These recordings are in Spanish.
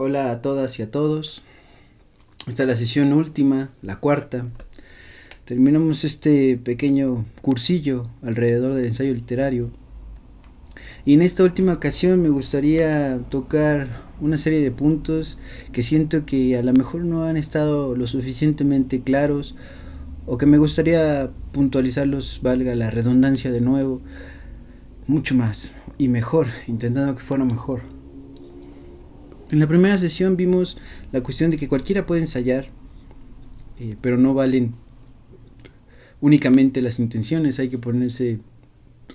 Hola a todas y a todos. Esta es la sesión última, la cuarta. Terminamos este pequeño cursillo alrededor del ensayo literario. Y en esta última ocasión me gustaría tocar una serie de puntos que siento que a lo mejor no han estado lo suficientemente claros o que me gustaría puntualizarlos, valga la redundancia de nuevo, mucho más y mejor, intentando que fuera mejor. En la primera sesión vimos la cuestión de que cualquiera puede ensayar, eh, pero no valen únicamente las intenciones, hay que ponerse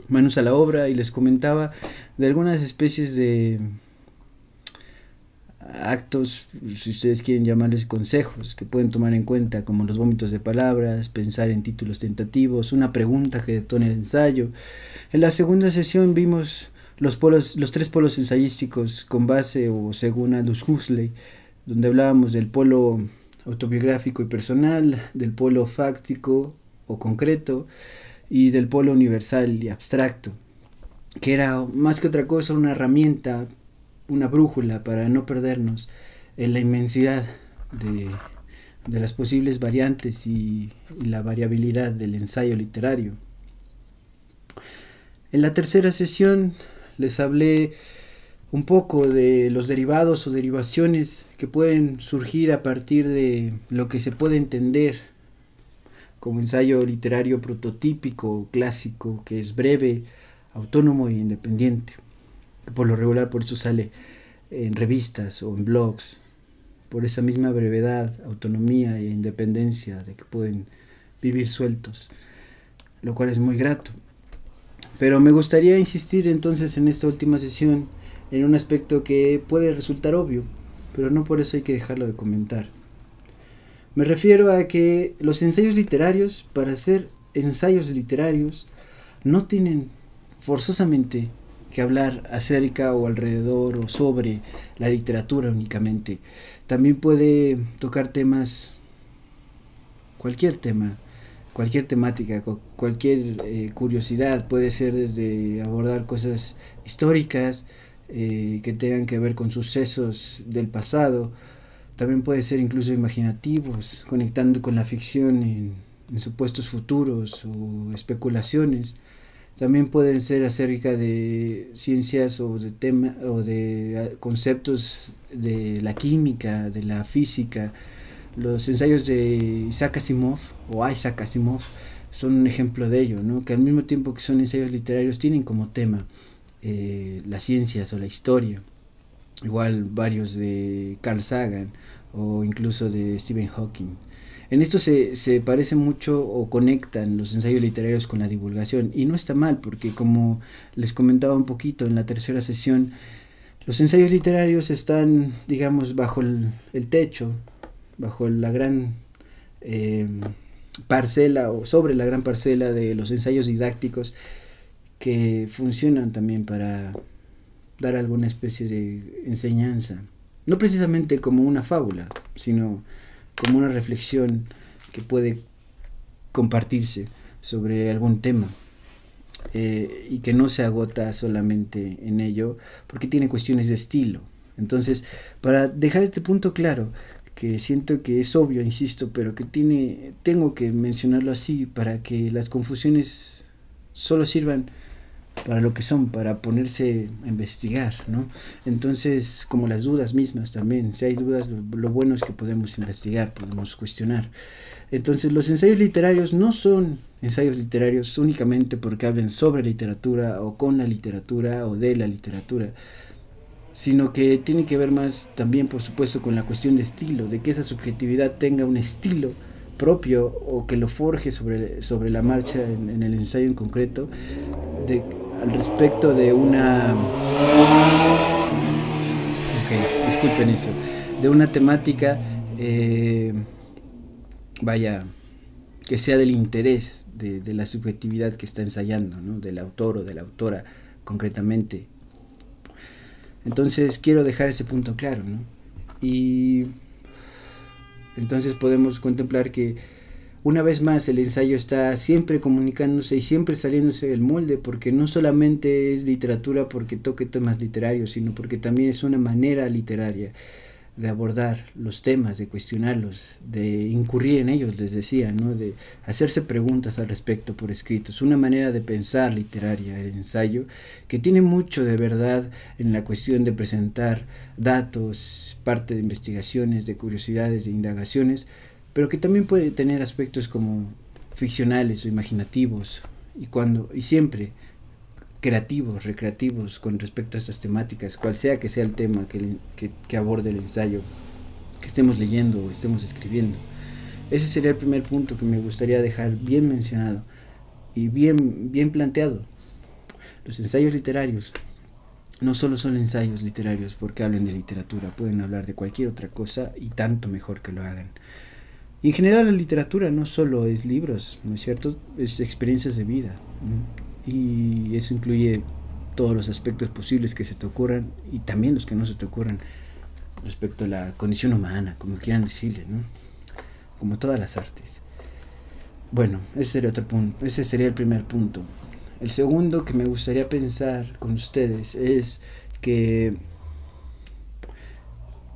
manos a la obra y les comentaba de algunas especies de actos, si ustedes quieren llamarles consejos, que pueden tomar en cuenta, como los vómitos de palabras, pensar en títulos tentativos, una pregunta que detone el ensayo. En la segunda sesión vimos los, polos, los tres polos ensayísticos con base o según Aldous Huxley, donde hablábamos del polo autobiográfico y personal, del polo fáctico o concreto y del polo universal y abstracto, que era más que otra cosa una herramienta, una brújula para no perdernos en la inmensidad de, de las posibles variantes y, y la variabilidad del ensayo literario. En la tercera sesión les hablé un poco de los derivados o derivaciones que pueden surgir a partir de lo que se puede entender como ensayo literario prototípico, clásico, que es breve, autónomo e independiente. Por lo regular por eso sale en revistas o en blogs, por esa misma brevedad, autonomía e independencia de que pueden vivir sueltos, lo cual es muy grato. Pero me gustaría insistir entonces en esta última sesión en un aspecto que puede resultar obvio, pero no por eso hay que dejarlo de comentar. Me refiero a que los ensayos literarios, para ser ensayos literarios, no tienen forzosamente que hablar acerca o alrededor o sobre la literatura únicamente. También puede tocar temas, cualquier tema, cualquier temática, cualquier eh, curiosidad, puede ser desde abordar cosas históricas eh, que tengan que ver con sucesos del pasado, también puede ser incluso imaginativos, conectando con la ficción en, supuestos futuros o especulaciones. También pueden ser acerca de ciencias o de tema o de conceptos de la química, de la física, los ensayos de Isaac Asimov o Isaac Asimov son un ejemplo de ello, ¿no? que al mismo tiempo que son ensayos literarios tienen como tema eh, las ciencias o la historia. Igual varios de Carl Sagan o incluso de Stephen Hawking. En esto se, se parecen mucho o conectan los ensayos literarios con la divulgación y no está mal porque como les comentaba un poquito en la tercera sesión, los ensayos literarios están, digamos, bajo el, el techo bajo la gran eh, parcela o sobre la gran parcela de los ensayos didácticos que funcionan también para dar alguna especie de enseñanza. No precisamente como una fábula, sino como una reflexión que puede compartirse sobre algún tema. Eh, y que no se agota solamente en ello, porque tiene cuestiones de estilo. Entonces, para dejar este punto claro, que siento que es obvio, insisto, pero que tiene, tengo que mencionarlo así para que las confusiones solo sirvan para lo que son, para ponerse a investigar, ¿no? Entonces, como las dudas mismas también, si hay dudas, lo, bueno es que podemos investigar, podemos cuestionar. Entonces, los ensayos literarios no son ensayos literarios únicamente porque hablen sobre literatura o con la literatura o de la literatura, sino que tiene que ver más también, por supuesto, con la cuestión de estilo, de que esa subjetividad tenga un estilo propio o que lo forje sobre, sobre la marcha en, el ensayo en concreto, de, al respecto de una... Ok, disculpen eso, de una temática, eh, vaya, que sea del interés de, la subjetividad que está ensayando, del autor o de la autora concretamente entonces quiero dejar ese punto claro, ¿no? Y entonces podemos contemplar que una vez más el ensayo está siempre comunicándose y siempre saliéndose del molde porque no solamente es literatura porque toque temas literarios, sino porque también es una manera literaria. De abordar los temas, de cuestionarlos, de incurrir en ellos, les decía, ¿no? de hacerse preguntas al respecto por escrito. Es una manera de pensar literaria el ensayo que tiene mucho de verdad en la cuestión de presentar datos, parte de investigaciones, de curiosidades, de indagaciones, pero que también puede tener aspectos como ficcionales o imaginativos y cuando y siempre creativos, recreativos con respecto a estas temáticas, cual sea que sea el tema que, que, aborde el ensayo que estemos leyendo o estemos escribiendo. Ese sería el primer punto que me gustaría dejar bien mencionado y bien, bien planteado. Los ensayos literarios no solo son ensayos literarios porque hablen de literatura, pueden hablar de cualquier otra cosa y tanto mejor que lo hagan. Y en general la literatura no solo es libros, ¿no es cierto? Es experiencias de vida y eso incluye todos los aspectos posibles que se te ocurran y también los que no se te ocurran respecto a la condición humana, como quieran decirle, ¿no? como todas las artes. Bueno, ese sería otro punto, ese sería el primer punto. El segundo que me gustaría pensar con ustedes es que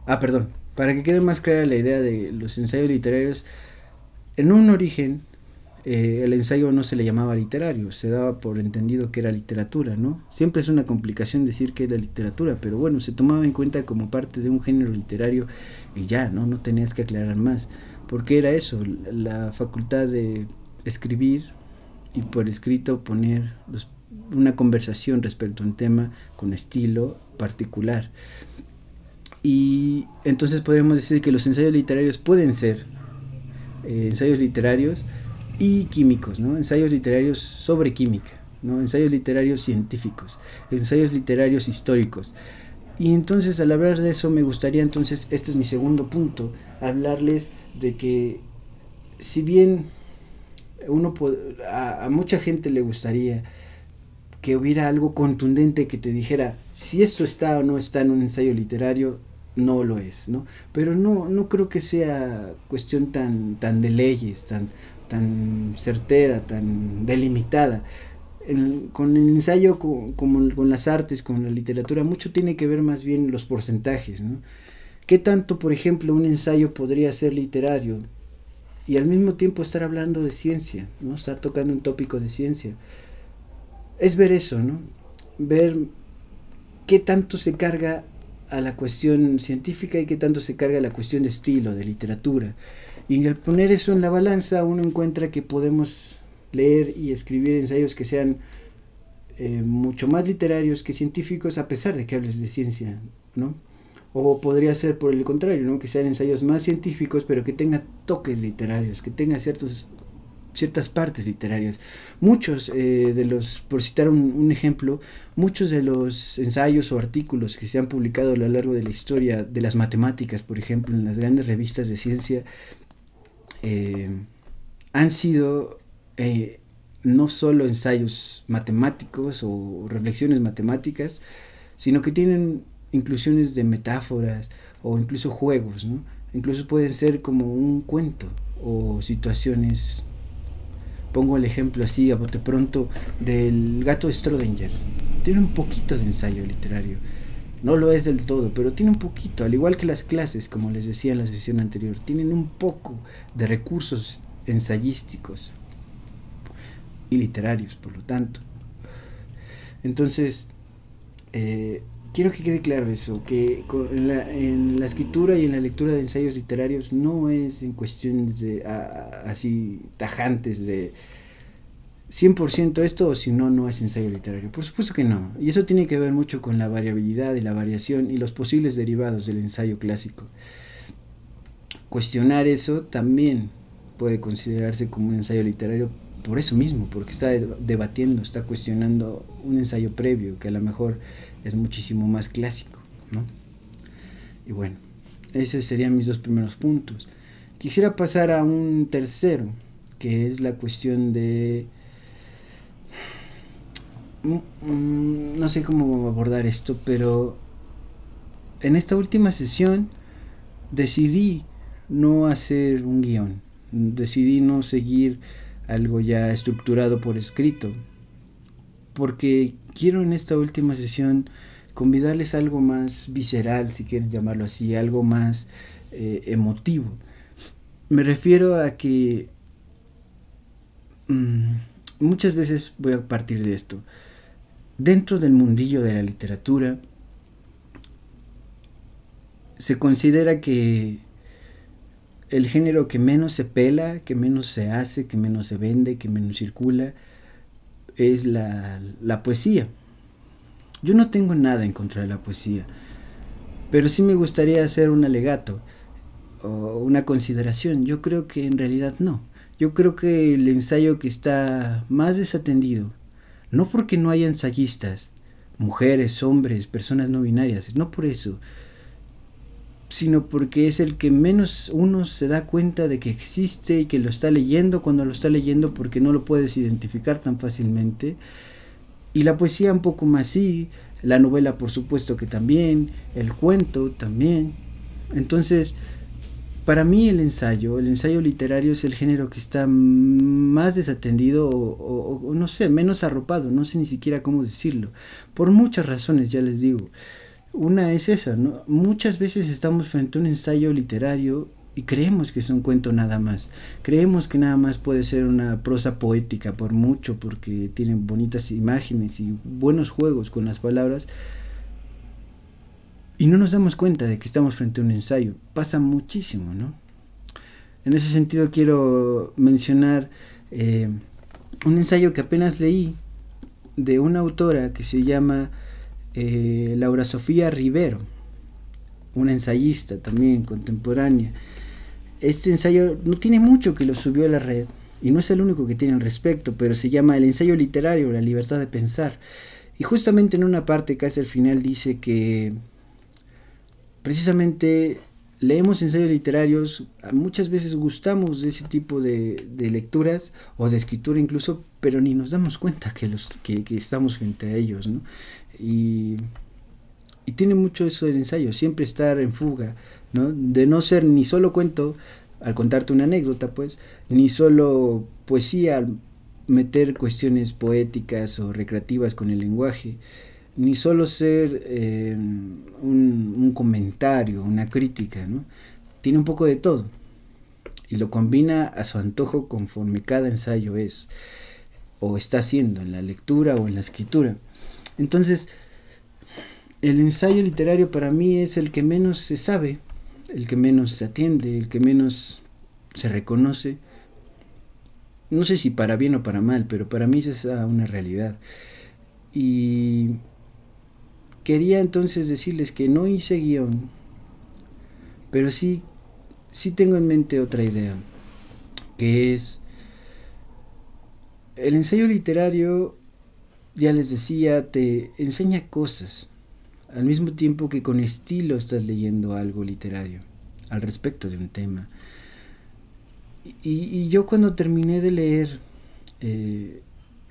Ah, perdón, para que quede más clara la idea de los ensayos literarios, en un origen eh, el ensayo no se le llamaba literario, se daba por entendido que era literatura, ¿no? Siempre es una complicación decir que era literatura, pero bueno, se tomaba en cuenta como parte de un género literario y ya, ¿no? No tenías que aclarar más, porque era eso, la facultad de escribir y por escrito poner una conversación respecto a un tema con estilo particular. Y entonces podríamos decir que los ensayos literarios pueden ser eh, ensayos literarios y químicos, ¿no? ensayos literarios sobre química, ¿no? ensayos literarios científicos, ensayos literarios históricos. Y entonces al hablar de eso me gustaría entonces, este es mi segundo punto, hablarles de que si bien uno a, a mucha gente le gustaría que hubiera algo contundente que te dijera si esto está o no está en un ensayo literario, no lo es, ¿no? Pero no, no creo que sea cuestión tan, tan de leyes, tan, tan certera, tan delimitada. con el ensayo, como con las artes, con la literatura, mucho tiene que ver más bien los porcentajes, ¿no? ¿Qué tanto, por ejemplo, un ensayo podría ser literario y al mismo tiempo estar hablando de ciencia, ¿no? Estar tocando un tópico de ciencia. Es ver eso, ¿no? Ver qué tanto se carga a la cuestión científica y qué tanto se carga a la cuestión de estilo, de literatura. Y al poner eso en la balanza uno encuentra que podemos leer y escribir ensayos que sean eh, mucho más literarios que científicos a pesar de que hables de ciencia, ¿no? O podría ser por el contrario. Que sean ensayos más científicos pero que tengan toques literarios, que tengan ciertos ciertas partes literarias. Muchos eh, de los, por citar un, ejemplo, muchos de los ensayos o artículos que se han publicado a lo largo de la historia de las matemáticas, por ejemplo, en las grandes revistas de ciencia, eh, han sido eh, no solo ensayos matemáticos o reflexiones matemáticas, sino que tienen inclusiones de metáforas o incluso juegos, ¿no? Incluso pueden ser como un cuento o situaciones. Pongo el ejemplo así a bote pronto del gato de. Tiene un poquito de ensayo literario no lo es del todo, pero tiene un poquito, al igual que las clases, como les decía en la sesión anterior, tienen un poco de recursos ensayísticos y literarios, por lo tanto. Entonces, eh, quiero que quede claro eso, que en la, escritura y en la lectura de ensayos literarios no es en cuestiones de así tajantes de 100% esto o si no, no es ensayo literario. Por supuesto que no. Y eso tiene que ver mucho con la variabilidad y la variación y los posibles derivados del ensayo clásico. Cuestionar eso también puede considerarse como un ensayo literario por eso mismo, porque está debatiendo, está cuestionando un ensayo previo que a lo mejor es muchísimo más clásico, ¿no? Y bueno, esos serían mis dos primeros puntos. Quisiera pasar a un tercero, que es la cuestión de Mm, no sé cómo abordar esto, pero en esta última sesión decidí no hacer un guion, decidí no seguir algo ya estructurado por escrito, porque quiero en esta última sesión convidarles algo más visceral, si quieren llamarlo así, algo más eh, emotivo. Me refiero a que mm, muchas veces voy a partir de esto. Dentro del mundillo de la literatura, se considera que el género que menos se pela, que menos se hace, que menos se vende, que menos circula, es la, la poesía. Yo no tengo nada en contra de la poesía, pero sí me gustaría hacer un alegato o una consideración. Yo creo que en realidad no. Yo creo que el ensayo que está más desatendido, no porque no haya ensayistas, mujeres, hombres, personas no binarias, no por eso, sino porque es el que menos uno se da cuenta de que existe y que lo está leyendo cuando lo está leyendo porque no lo puedes identificar tan fácilmente. Y la poesía un poco más sí, la novela por supuesto que también, el cuento también. Entonces, para mí el ensayo, el ensayo literario es el género que está más desatendido o, no sé, menos arropado, no sé ni siquiera cómo decirlo, por muchas razones, ya les digo. Una es esa, ¿no? Muchas veces estamos frente a un ensayo literario y creemos que es un cuento nada más. Creemos que nada más puede ser una prosa poética por mucho, porque tiene bonitas imágenes y buenos juegos con las palabras. Y no nos damos cuenta de que estamos frente a un ensayo. Pasa muchísimo, ¿no? En ese sentido quiero mencionar eh, un ensayo que apenas leí de una autora que se llama eh, Laura Sofía Rivero, una ensayista también contemporánea. Este ensayo no tiene mucho que lo subió a la red y no es el único que tiene al respecto, pero se llama El ensayo literario, la libertad de pensar. Y justamente en una parte casi al final dice que precisamente leemos ensayos literarios, muchas veces gustamos de ese tipo de, lecturas o de escritura incluso, pero ni nos damos cuenta que, los, que, estamos frente a ellos. Y, tiene mucho eso del ensayo, siempre estar en fuga, ¿no? De no ser ni solo cuento, al contarte una anécdota, pues, ni solo poesía, al meter cuestiones poéticas o recreativas con el lenguaje, ni solo ser eh, un, comentario, una crítica, ¿no? Tiene un poco de todo y lo combina a su antojo conforme cada ensayo es o está haciendo en la lectura o en la escritura. Entonces, el ensayo literario para mí es el que menos se sabe, el que menos se atiende, el que menos se reconoce. No sé si para bien o para mal, pero para mí es una realidad. Y quería entonces decirles que no hice guion, pero sí, sí tengo en mente otra idea, que es el ensayo literario ya les decía, te enseña cosas, al mismo tiempo que con estilo estás leyendo algo literario al respecto de un tema. Y, yo cuando terminé de leer, eh,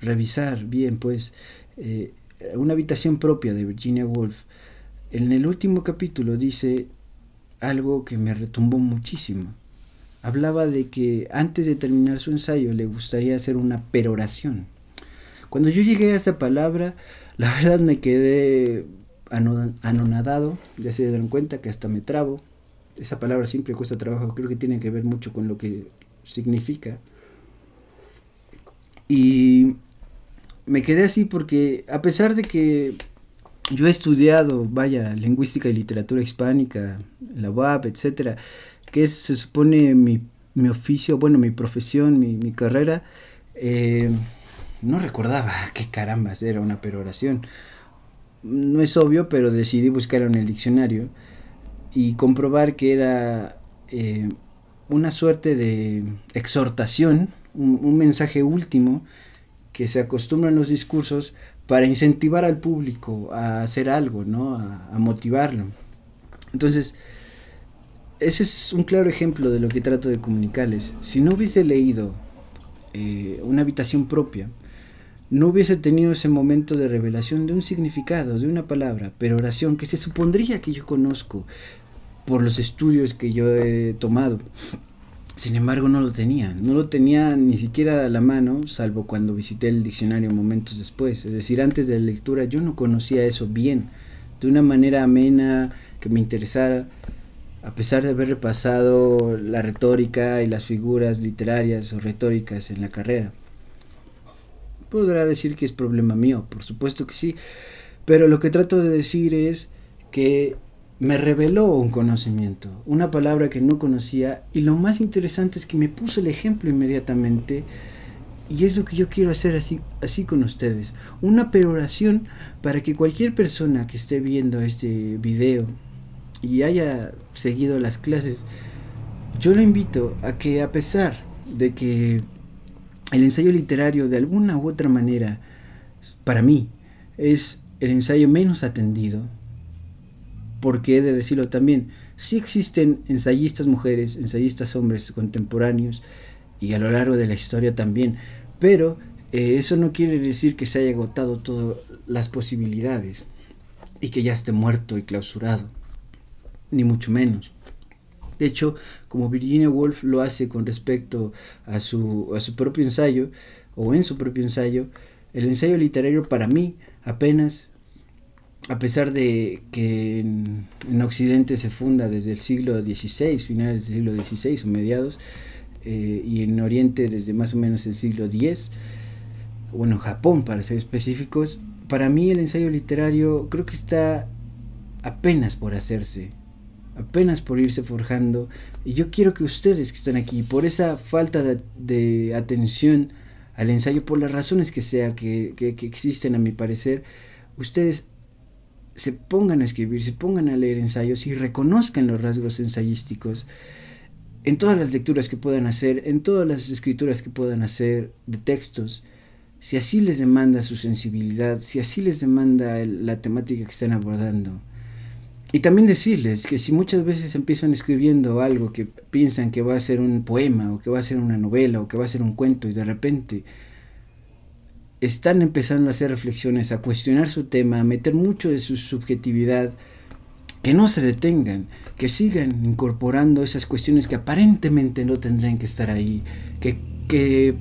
revisar bien, pues, eh, una habitación propia de Virginia Woolf, en el último capítulo dice algo que me retumbó muchísimo. Hablaba de que antes de terminar su ensayo le gustaría hacer una peroración cuando yo llegué a esa palabra, la verdad me quedé anonadado, ya se dieron cuenta que hasta me trabo. Esa palabra siempre cuesta trabajo, creo que tiene que ver mucho con lo que significa. Y me quedé así porque a pesar de que yo he estudiado, vaya, lingüística y literatura hispánica, la UAP, etcétera, que es, se supone mi, mi oficio, bueno, mi profesión, mi, mi carrera, eh, no recordaba qué carambas era una peroración. No es obvio, pero decidí buscar en el diccionario y comprobar que era eh, una suerte de exhortación, un, mensaje último que se acostumbra en los discursos para incentivar al público a hacer algo, ¿no? a, a motivarlo. Entonces, ese es un claro ejemplo de lo que trato de comunicarles. Si no hubiese leído eh, una habitación propia, no hubiese tenido ese momento de revelación de un significado, de una palabra, pero oración que se supondría que yo conozco por los estudios que yo he tomado. Sin embargo, no lo tenía, no lo tenía ni siquiera a la mano, salvo cuando visité el diccionario momentos después. Es decir, antes de la lectura yo no conocía eso bien, de una manera amena, que me interesara, a pesar de haber repasado la retórica y las figuras literarias o retóricas en la carrera. Podrá decir que es problema mío, por supuesto que sí, pero lo que trato de decir es que me reveló un conocimiento, una palabra que no conocía y lo más interesante es que me puso el ejemplo inmediatamente y es lo que yo quiero hacer así, así con ustedes. Una peroración para que cualquier persona que esté viendo este video y haya seguido las clases, yo lo invito a que a pesar de que el ensayo literario de alguna u otra manera, para mí, es el ensayo menos atendido, porque he de decirlo también, sí existen ensayistas mujeres, ensayistas hombres contemporáneos, y a lo largo de la historia también, pero eh, eso no quiere decir que se haya agotado todas las posibilidades y que ya esté muerto y clausurado, ni mucho menos. De hecho, como Virginia Woolf lo hace con respecto a su, a su propio ensayo, o en su propio ensayo, el ensayo literario para mí apenas, a pesar de que en, Occidente se funda desde el siglo XVI, finales del siglo XVI o mediados, eh, y en Oriente desde más o menos el siglo X, bueno, Japón para ser específicos, para mí el ensayo literario creo que está apenas por hacerse, apenas por irse forjando, y yo quiero que ustedes que están aquí, por esa falta de, atención al ensayo, por las razones que sea que, existen a mi parecer, ustedes se pongan a escribir, se pongan a leer ensayos y reconozcan los rasgos ensayísticos en todas las lecturas que puedan hacer, en todas las escrituras que puedan hacer de textos, si así les demanda su sensibilidad, si así les demanda la temática que están abordando. Y también decirles que si muchas veces empiezan escribiendo algo que piensan que va a ser un poema o que va a ser una novela o que va a ser un cuento y de repente están empezando a hacer reflexiones, a cuestionar su tema, a meter mucho de su subjetividad, que no se detengan, que sigan incorporando esas cuestiones que aparentemente no tendrían que estar ahí, que, que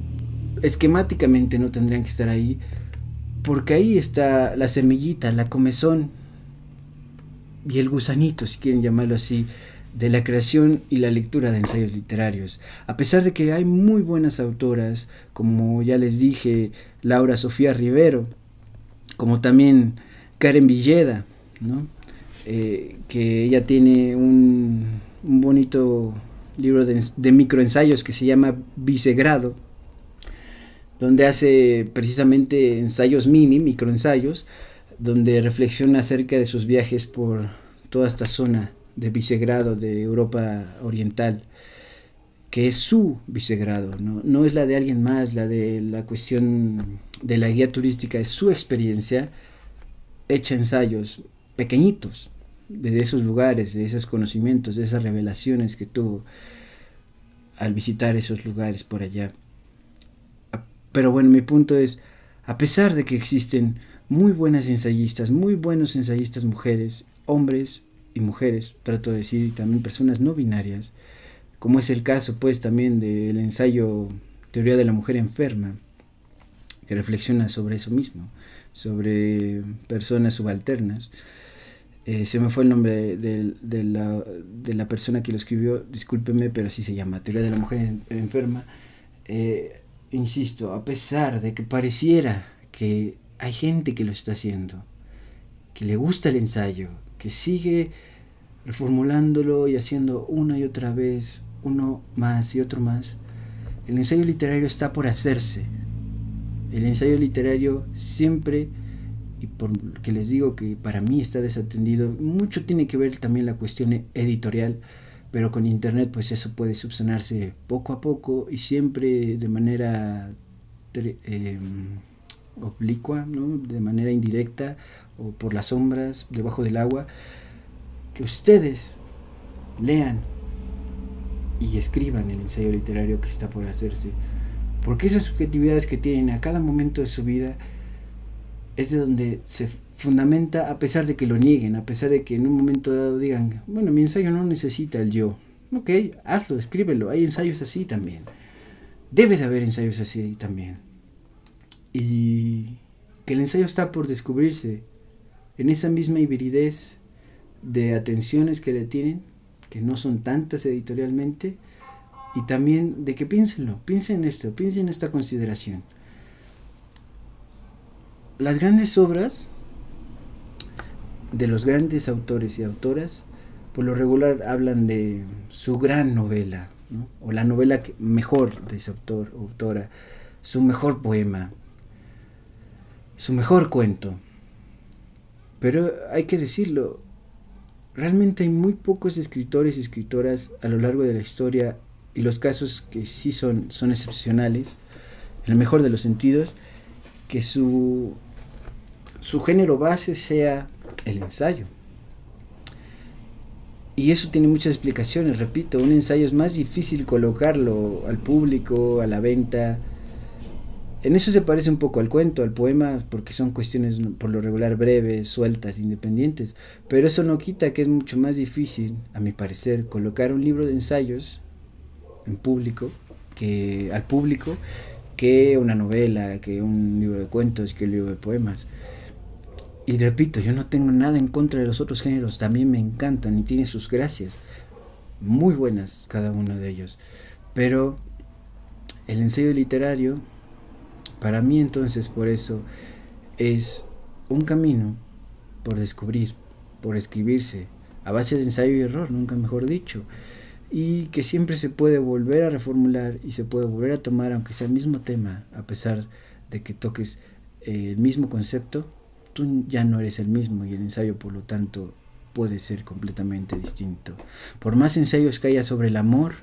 esquemáticamente no tendrían que estar ahí, porque ahí está la semillita, la comezón y el gusanito, si quieren llamarlo así, de la creación y la lectura de ensayos literarios. A pesar de que hay muy buenas autoras, como ya les dije, Laura Sofía Rivero, como también Karen Villeda, ¿no? Eh, que ella tiene un, bonito libro de, de, microensayos que se llama Vicegrado, donde hace precisamente ensayos mini, microensayos, donde reflexiona acerca de sus viajes por toda esta zona de Vicegrado de Europa Oriental, que es su Vicegrado, ¿no? no es la de alguien más, la de la cuestión de la guía turística, es su experiencia hecha ensayos pequeñitos, de esos lugares, de esos conocimientos, de esas revelaciones que tuvo al visitar esos lugares por allá. Pero bueno, mi punto es, a pesar de que existen muy buenas ensayistas, muy buenos ensayistas mujeres, hombres y mujeres, trato de decir, y también personas no binarias, como es el caso pues también del ensayo Teoría de la Mujer Enferma, que reflexiona sobre eso mismo, sobre personas subalternas, eh, se me fue el nombre de, la, de, la, persona que lo escribió, discúlpeme, pero así se llama, Teoría de la Mujer Enferma. Eh, insisto, a pesar de que pareciera que hay gente que lo está haciendo, que le gusta el ensayo, que sigue reformulándolo y haciendo una y otra vez, uno más y otro más, el ensayo literario está por hacerse. El ensayo literario siempre y porque les digo que para mí está desatendido, mucho tiene que ver también la cuestión editorial, pero con internet pues eso puede subsanarse poco a poco y siempre de manera eh, oblicua, ¿no? de manera indirecta o por las sombras, debajo del agua, que ustedes lean y escriban el ensayo literario que está por hacerse, porque esas subjetividades que tienen a cada momento de su vida, es de donde se fundamenta a pesar de que lo nieguen, a pesar de que en un momento dado digan, bueno, mi ensayo no necesita el yo. Ok, hazlo, escríbelo, hay ensayos así también. Debe de haber ensayos así también. Y que el ensayo está por descubrirse en esa misma hibridez de atenciones que le tienen, que no son tantas editorialmente, y también de que piénsenlo, piensen en esto, piensen en esta consideración. Las grandes obras de los grandes autores y autoras, por lo regular hablan de su gran novela, o la novela mejor de ese autor o autora, su mejor poema, su mejor cuento. Pero hay que decirlo, realmente hay muy pocos escritores y escritoras a lo largo de la historia y los casos que sí son, son excepcionales, en el mejor de los sentidos, que su, su género base sea el ensayo. Y eso tiene muchas explicaciones, repito, un ensayo es más difícil colocarlo al público, a la venta. En eso se parece un poco al cuento, al poema, porque son cuestiones por lo regular breves, sueltas, independientes. Pero eso no quita que es mucho más difícil, a mi parecer, colocar un libro de ensayos en público, que al público, que una novela, que un libro de cuentos, que un libro de poemas. Y repito, yo no tengo nada en contra de los otros géneros, también me encantan y tienen sus gracias, muy buenas cada uno de ellos. Pero el ensayo literario, para mí entonces por eso, es un camino por descubrir, por escribirse, a base de ensayo y error, nunca mejor dicho, y que siempre se puede volver a reformular y se puede volver a tomar, aunque sea el mismo tema, a pesar de que toques el mismo concepto, tú ya no eres el mismo y el ensayo por lo tanto puede ser completamente distinto. Por más ensayos que haya sobre el amor,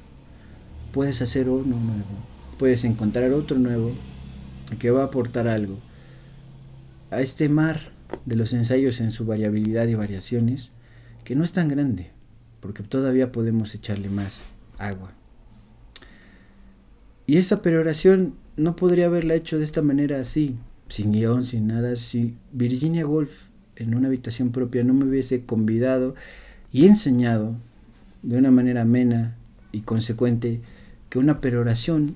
puedes hacer uno nuevo, puedes encontrar otro nuevo que va a aportar algo. A este mar de los ensayos en su variabilidad y variaciones, que no es tan grande, porque todavía podemos echarle más agua. Y esa peroración no podría haberla hecho de esta manera así, sin guion, sin nada. Si Virginia Woolf en una habitación propia no me hubiese convidado y enseñado de una manera amena y consecuente que una peroración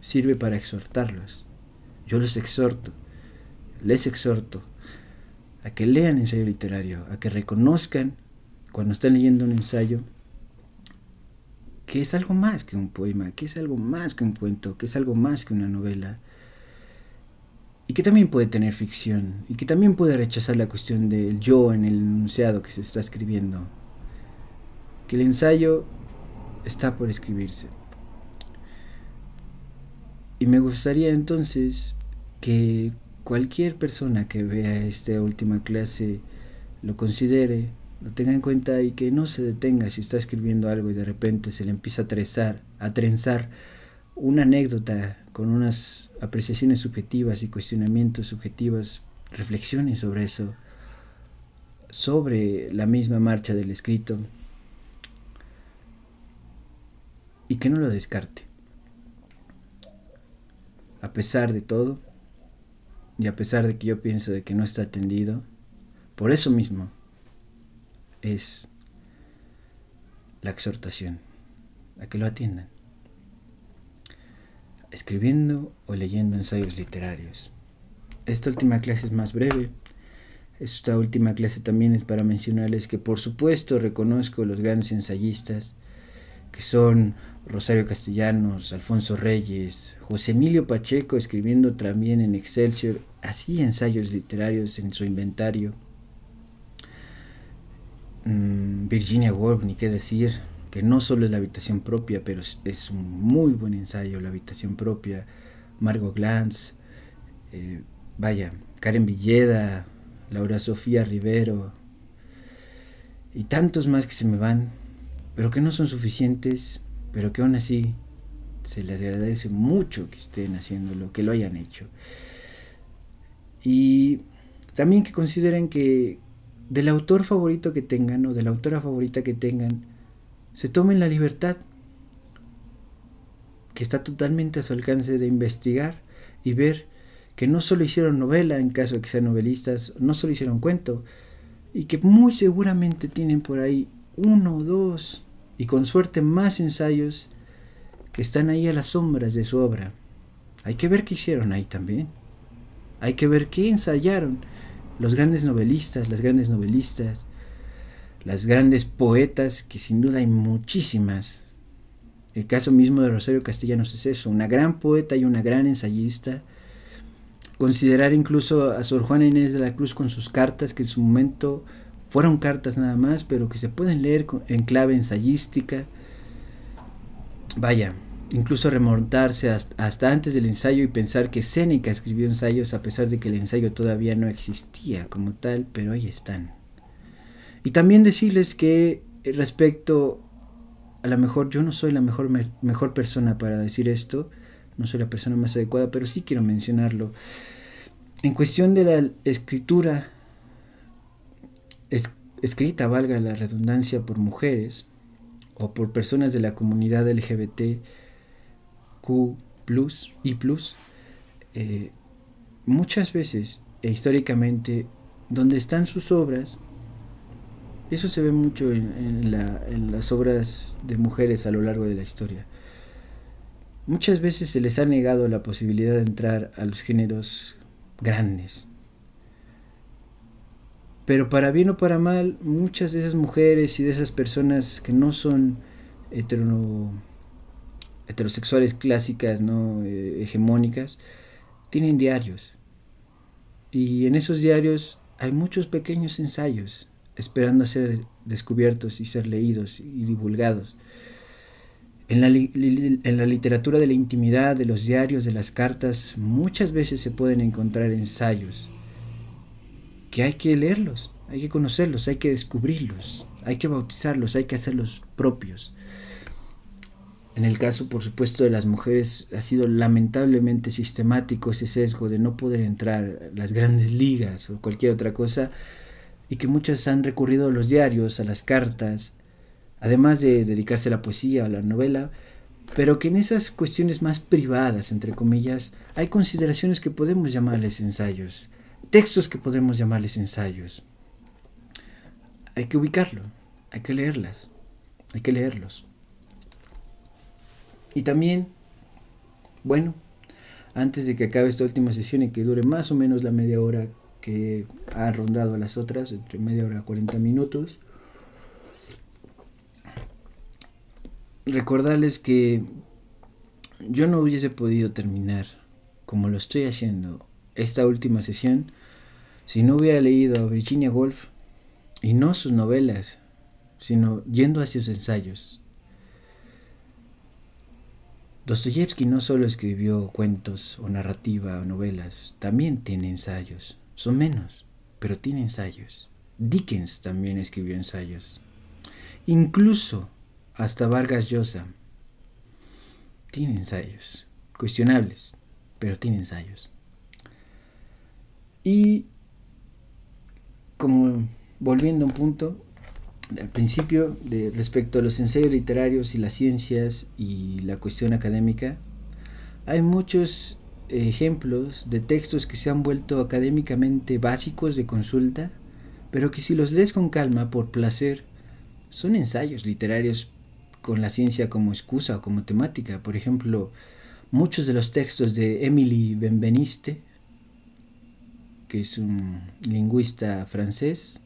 sirve para exhortarlos. Yo los exhorto, les exhorto a que lean ensayo literario, a que reconozcan cuando están leyendo un ensayo que es algo más que un poema, que es algo más que un cuento, que es algo más que una novela, y que también puede tener ficción, y que también puede rechazar la cuestión del yo en el enunciado que se está escribiendo, que el ensayo está por escribirse. Y me gustaría entonces que cualquier persona que vea esta última clase lo considere, lo tenga en cuenta y que no se detenga si está escribiendo algo y de repente se le empieza a trenzar, a trenzar una anécdota con unas apreciaciones subjetivas y cuestionamientos subjetivos, reflexiones sobre eso, sobre la misma marcha del escrito, y que no lo descarte. A pesar de todo, y a pesar de que yo pienso de que no está atendido, por eso mismo es la exhortación a que lo atiendan escribiendo o leyendo ensayos literarios. Esta última clase es más breve. Esta última clase también es para mencionarles que por supuesto reconozco los grandes ensayistas que son Rosario Castellanos, Alfonso Reyes, José Emilio Pacheco escribiendo también en Excelsior, así ensayos literarios en su inventario. Mm, Virginia Woolf, ni qué decir, que no solo es la habitación propia, pero es, un muy buen ensayo la habitación propia. Margot Glantz, eh, vaya, Karen Villeda, Laura Sofía Rivero y tantos más que se me van, pero que no son suficientes, pero que aún así se les agradece mucho que estén haciéndolo, que lo hayan hecho. Y también que consideren que del autor favorito que tengan o de la autora favorita que tengan, se tomen la libertad que está totalmente a su alcance de investigar y ver que no solo hicieron novela en caso de que sean novelistas, no solo hicieron cuento, y que muy seguramente tienen por ahí uno o dos, y con suerte más ensayos que están ahí a las sombras de su obra. Hay que ver qué hicieron ahí también. Hay que ver qué ensayaron los grandes novelistas, las grandes novelistas, las grandes poetas, que sin duda hay muchísimas. El caso mismo de Rosario Castellanos es eso, una gran poeta y una gran ensayista. Considerar incluso a Sor Juana Inés de la Cruz con sus cartas, que en su momento fueron cartas nada más, pero que se pueden leer en clave ensayística. Vaya, incluso remontarse hasta, antes del ensayo y pensar que Séneca escribió ensayos a pesar de que el ensayo todavía no existía como tal, pero ahí están. Y también decirles que eh, respecto a lo mejor yo no soy la mejor, mejor persona para decir esto, no soy la persona más adecuada, pero sí quiero mencionarlo. En cuestión de la escritura escrita, valga la redundancia, por mujeres o por personas de la comunidad LGBT, Q y plus, eh, muchas veces e históricamente, donde están sus obras, eso se ve mucho en, las obras de mujeres a lo largo de la historia. Muchas veces se les ha negado la posibilidad de entrar a los géneros grandes. Pero para bien o para mal, muchas de esas mujeres y de esas personas que no son hetero heterosexuales clásicas, no eh, hegemónicas, tienen diarios. Y en esos diarios hay muchos pequeños ensayos esperando a ser descubiertos y ser leídos y divulgados. En la, literatura de la intimidad, de los diarios, de las cartas, muchas veces se pueden encontrar ensayos que hay que leerlos, hay que conocerlos, hay que descubrirlos, hay que bautizarlos, hay que hacerlos propios. En el caso, por supuesto, de las mujeres ha sido lamentablemente sistemático ese sesgo de no poder entrar a las grandes ligas o cualquier otra cosa y que muchas han recurrido a los diarios, a las cartas, además de dedicarse a la poesía, a la novela, pero que en esas cuestiones más privadas, entre comillas, hay consideraciones que podemos llamarles ensayos, textos que podemos llamarles ensayos. Hay que ubicarlo, hay que leerlas, hay que leerlos. Y también, bueno, antes de que acabe esta última sesión y que dure más o menos la media hora que ha rondado las otras, entre media hora y 40 minutos, recordarles que yo no hubiese podido terminar como lo estoy haciendo esta última sesión si no hubiera leído a Virginia Woolf y no sus novelas, sino yendo hacia sus ensayos. Dostoyevsky no solo escribió cuentos o narrativa o novelas, también tiene ensayos. Son menos, pero tiene ensayos. Dickens también escribió ensayos. Incluso hasta Vargas Llosa tiene ensayos. Cuestionables, pero tiene ensayos. Y como volviendo a un punto, al principio, de, respecto a los ensayos literarios y las ciencias y la cuestión académica, hay muchos ejemplos de textos que se han vuelto académicamente básicos de consulta, pero que si los lees con calma, por placer, son ensayos literarios con la ciencia como excusa o como temática. Por ejemplo, muchos de los textos de Emily Benveniste, que es un lingüista francés,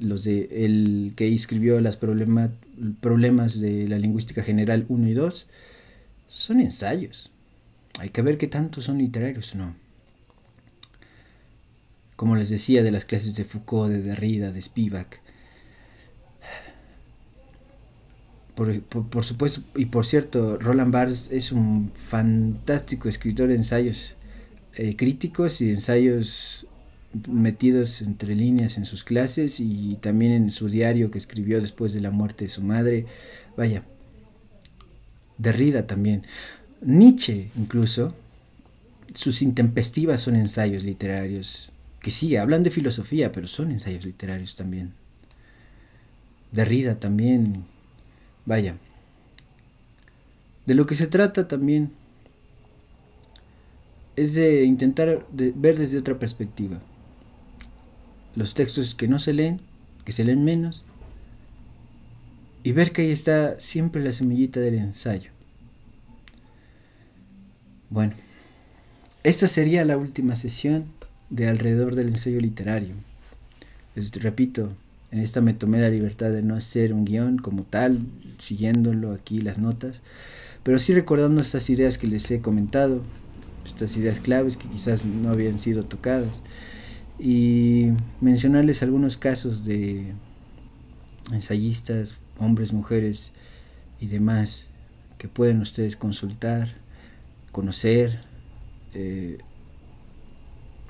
los de el que escribió los problemas de la lingüística general 1 y 2, son ensayos. Hay que ver qué tanto son literarios no. Como les decía de las clases de Foucault, de Derrida, de Spivak. Por, supuesto, y por cierto, Roland Barthes es un fantástico escritor de ensayos eh, críticos y ensayos metidos entre líneas en sus clases y también en su diario que escribió después de la muerte de su madre. Vaya, Derrida también. Nietzsche incluso, sus intempestivas son ensayos literarios, que sí, hablan de filosofía, pero son ensayos literarios también. Derrida también, vaya. De lo que se trata también es de intentar ver desde otra perspectiva los textos que no se leen, que se leen menos, y ver que ahí está siempre la semillita del ensayo. Bueno, esta sería la última sesión de alrededor del ensayo literario. Les repito, en esta me tomé la libertad de no hacer un guion como tal, siguiéndolo aquí las notas, pero sí recordando estas ideas que les he comentado, estas ideas claves que quizás no habían sido tocadas, y mencionarles algunos casos de ensayistas, hombres, mujeres y demás que pueden ustedes consultar, conocer, eh,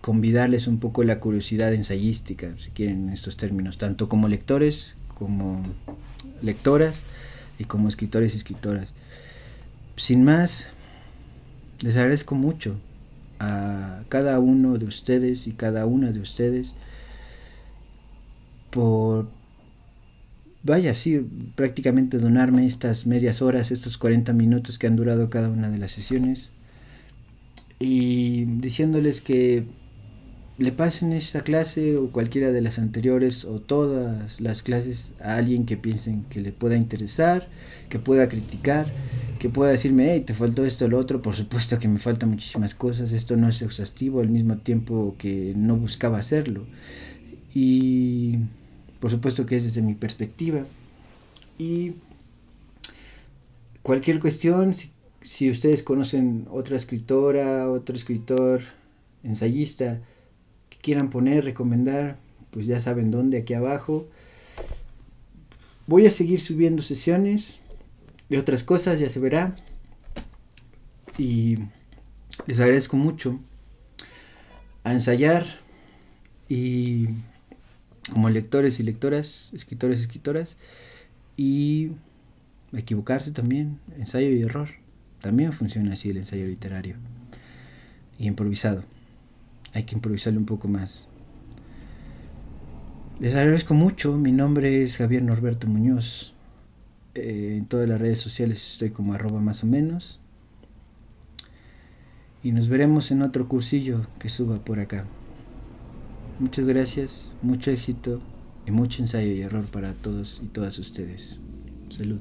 convidarles un poco la curiosidad ensayística, si quieren, en estos términos, tanto como lectores, como lectoras y como escritores y escritoras. Sin más, les agradezco mucho a cada uno de ustedes y cada una de ustedes por, vaya, sí, prácticamente donarme estas medias horas, estos 40 minutos que han durado cada una de las sesiones. Y diciéndoles que le pasen esta clase o cualquiera de las anteriores o todas las clases a alguien que piensen que le pueda interesar, que pueda criticar, que pueda decirme, hey, te faltó esto lo otro, por supuesto que me faltan muchísimas cosas, esto no es exhaustivo al mismo tiempo que no buscaba hacerlo. Y por supuesto que es desde mi perspectiva. Y cualquier cuestión, si, ustedes conocen otra escritora, otro escritor, ensayista, quieran poner, recomendar, pues ya saben dónde, aquí abajo. Voy a seguir subiendo sesiones de otras cosas, ya se verá. Y les agradezco mucho a ensayar y como lectores y lectoras, escritores y escritoras, y equivocarse también, ensayo y error. También funciona así el ensayo literario y improvisado hay que improvisarle un poco más. Les agradezco mucho, mi nombre es Javier Norberto Muñoz. Eh, en todas las redes sociales estoy como arroba más o menos. Y nos veremos en otro cursillo que suba por acá. Muchas gracias, mucho éxito y mucho ensayo y error para todos y todas ustedes. Salud.